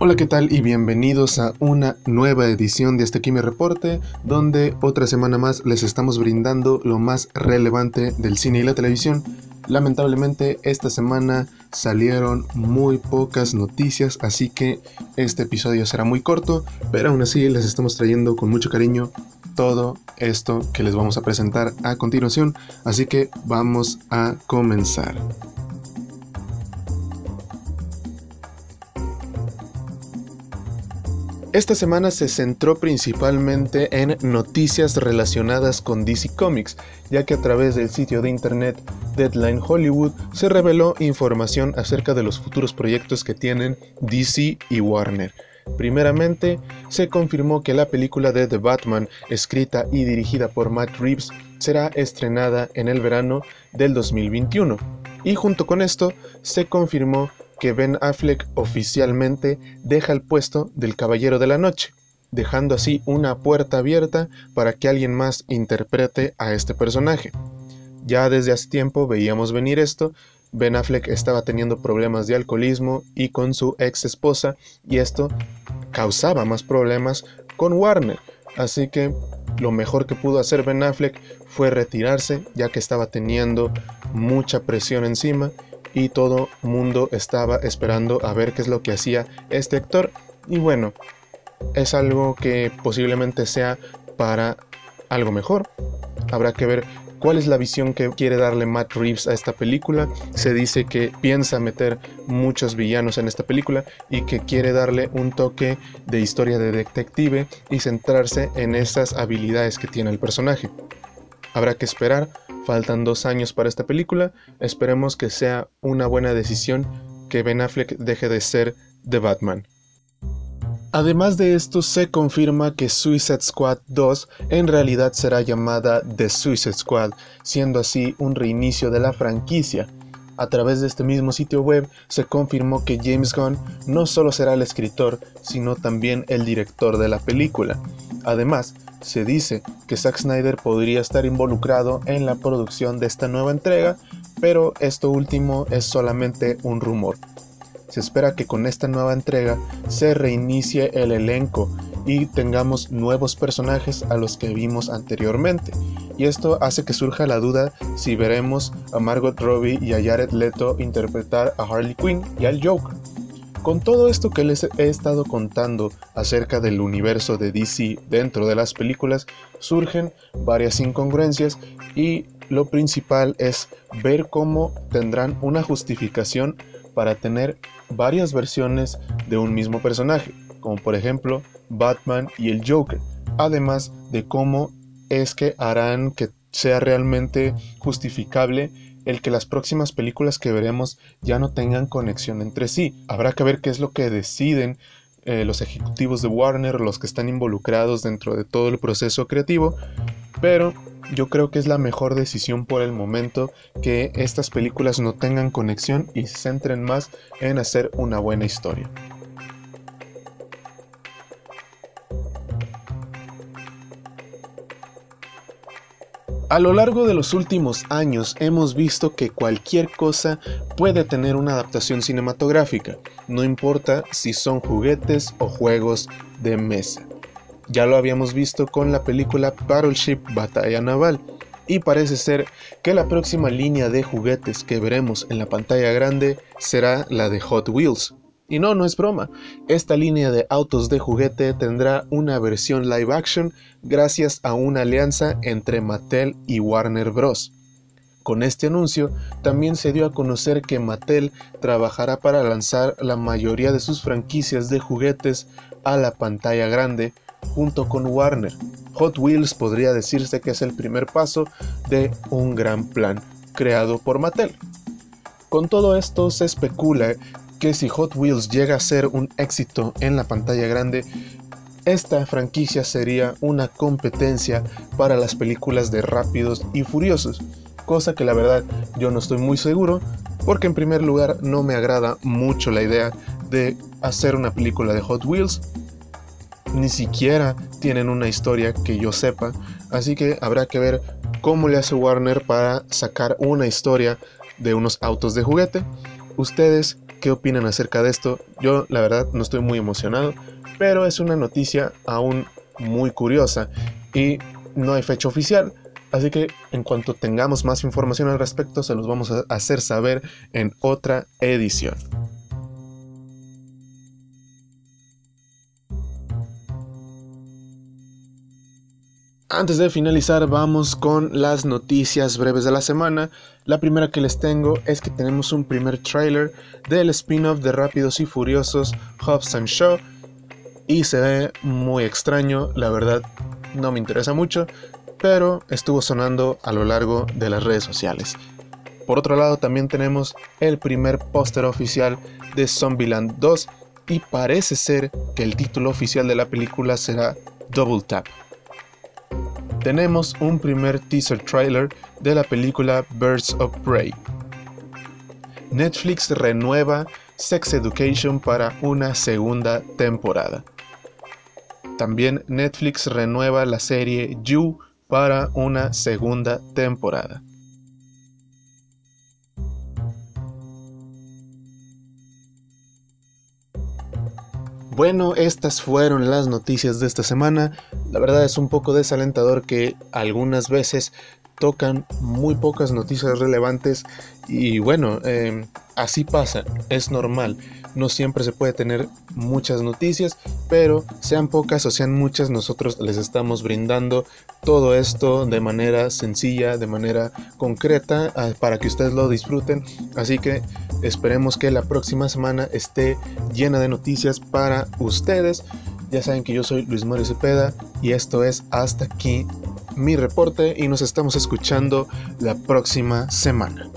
Hola, ¿qué tal? Y bienvenidos a una nueva edición de este Kimi Reporte, donde otra semana más les estamos brindando lo más relevante del cine y la televisión. Lamentablemente, esta semana salieron muy pocas noticias, así que este episodio será muy corto, pero aún así les estamos trayendo con mucho cariño todo esto que les vamos a presentar a continuación, así que vamos a comenzar. Esta semana se centró principalmente en noticias relacionadas con DC Comics, ya que a través del sitio de internet Deadline Hollywood se reveló información acerca de los futuros proyectos que tienen DC y Warner. Primeramente, se confirmó que la película de The Batman, escrita y dirigida por Matt Reeves, será estrenada en el verano del 2021. Y junto con esto, se confirmó que Ben Affleck oficialmente deja el puesto del Caballero de la Noche, dejando así una puerta abierta para que alguien más interprete a este personaje. Ya desde hace tiempo veíamos venir esto, Ben Affleck estaba teniendo problemas de alcoholismo y con su ex esposa y esto causaba más problemas con Warner, así que lo mejor que pudo hacer Ben Affleck fue retirarse ya que estaba teniendo mucha presión encima y todo mundo estaba esperando a ver qué es lo que hacía este actor y bueno, es algo que posiblemente sea para algo mejor. Habrá que ver cuál es la visión que quiere darle Matt Reeves a esta película. Se dice que piensa meter muchos villanos en esta película y que quiere darle un toque de historia de detective y centrarse en esas habilidades que tiene el personaje. Habrá que esperar Faltan dos años para esta película. Esperemos que sea una buena decisión que Ben Affleck deje de ser The Batman. Además de esto, se confirma que Suicide Squad 2 en realidad será llamada The Suicide Squad, siendo así un reinicio de la franquicia. A través de este mismo sitio web se confirmó que James Gunn no solo será el escritor, sino también el director de la película. Además, se dice que Zack Snyder podría estar involucrado en la producción de esta nueva entrega, pero esto último es solamente un rumor. Se espera que con esta nueva entrega se reinicie el elenco y tengamos nuevos personajes a los que vimos anteriormente. Y esto hace que surja la duda si veremos a Margot Robbie y a Jared Leto interpretar a Harley Quinn y al Joker. Con todo esto que les he estado contando acerca del universo de DC dentro de las películas, surgen varias incongruencias y lo principal es ver cómo tendrán una justificación para tener varias versiones de un mismo personaje, como por ejemplo Batman y el Joker, además de cómo es que harán que sea realmente justificable el que las próximas películas que veremos ya no tengan conexión entre sí. Habrá que ver qué es lo que deciden eh, los ejecutivos de Warner, los que están involucrados dentro de todo el proceso creativo, pero yo creo que es la mejor decisión por el momento que estas películas no tengan conexión y se centren más en hacer una buena historia. A lo largo de los últimos años hemos visto que cualquier cosa puede tener una adaptación cinematográfica, no importa si son juguetes o juegos de mesa. Ya lo habíamos visto con la película Battleship Batalla Naval, y parece ser que la próxima línea de juguetes que veremos en la pantalla grande será la de Hot Wheels, y no, no es broma. Esta línea de autos de juguete tendrá una versión live action gracias a una alianza entre Mattel y Warner Bros. Con este anuncio también se dio a conocer que Mattel trabajará para lanzar la mayoría de sus franquicias de juguetes a la pantalla grande junto con Warner. Hot Wheels podría decirse que es el primer paso de un gran plan creado por Mattel. Con todo esto se especula que si Hot Wheels llega a ser un éxito en la pantalla grande, esta franquicia sería una competencia para las películas de Rápidos y Furiosos, cosa que la verdad yo no estoy muy seguro, porque en primer lugar no me agrada mucho la idea de hacer una película de Hot Wheels, ni siquiera tienen una historia que yo sepa, así que habrá que ver cómo le hace Warner para sacar una historia de unos autos de juguete. ¿Ustedes qué opinan acerca de esto. Yo la verdad no estoy muy emocionado, pero es una noticia aún muy curiosa y no hay fecha oficial. Así que en cuanto tengamos más información al respecto, se los vamos a hacer saber en otra edición. Antes de finalizar, vamos con las noticias breves de la semana. La primera que les tengo es que tenemos un primer trailer del spin-off de Rápidos y Furiosos Hobbs and Shaw y se ve muy extraño, la verdad no me interesa mucho, pero estuvo sonando a lo largo de las redes sociales. Por otro lado, también tenemos el primer póster oficial de Zombieland 2 y parece ser que el título oficial de la película será Double Tap tenemos un primer teaser trailer de la película Birds of Prey. Netflix renueva Sex Education para una segunda temporada. También Netflix renueva la serie You para una segunda temporada. Bueno, estas fueron las noticias de esta semana. La verdad es un poco desalentador que algunas veces tocan muy pocas noticias relevantes y bueno, em, así pasa, es normal. No siempre se puede tener muchas noticias, pero sean pocas o sean muchas, nosotros les estamos brindando todo esto de manera sencilla, de manera concreta, ah, para que ustedes lo disfruten. Así que esperemos que la próxima semana esté llena de noticias para ustedes. Ya saben que yo soy Luis Mario Cepeda y esto es hasta aquí mi reporte y nos estamos escuchando la próxima semana.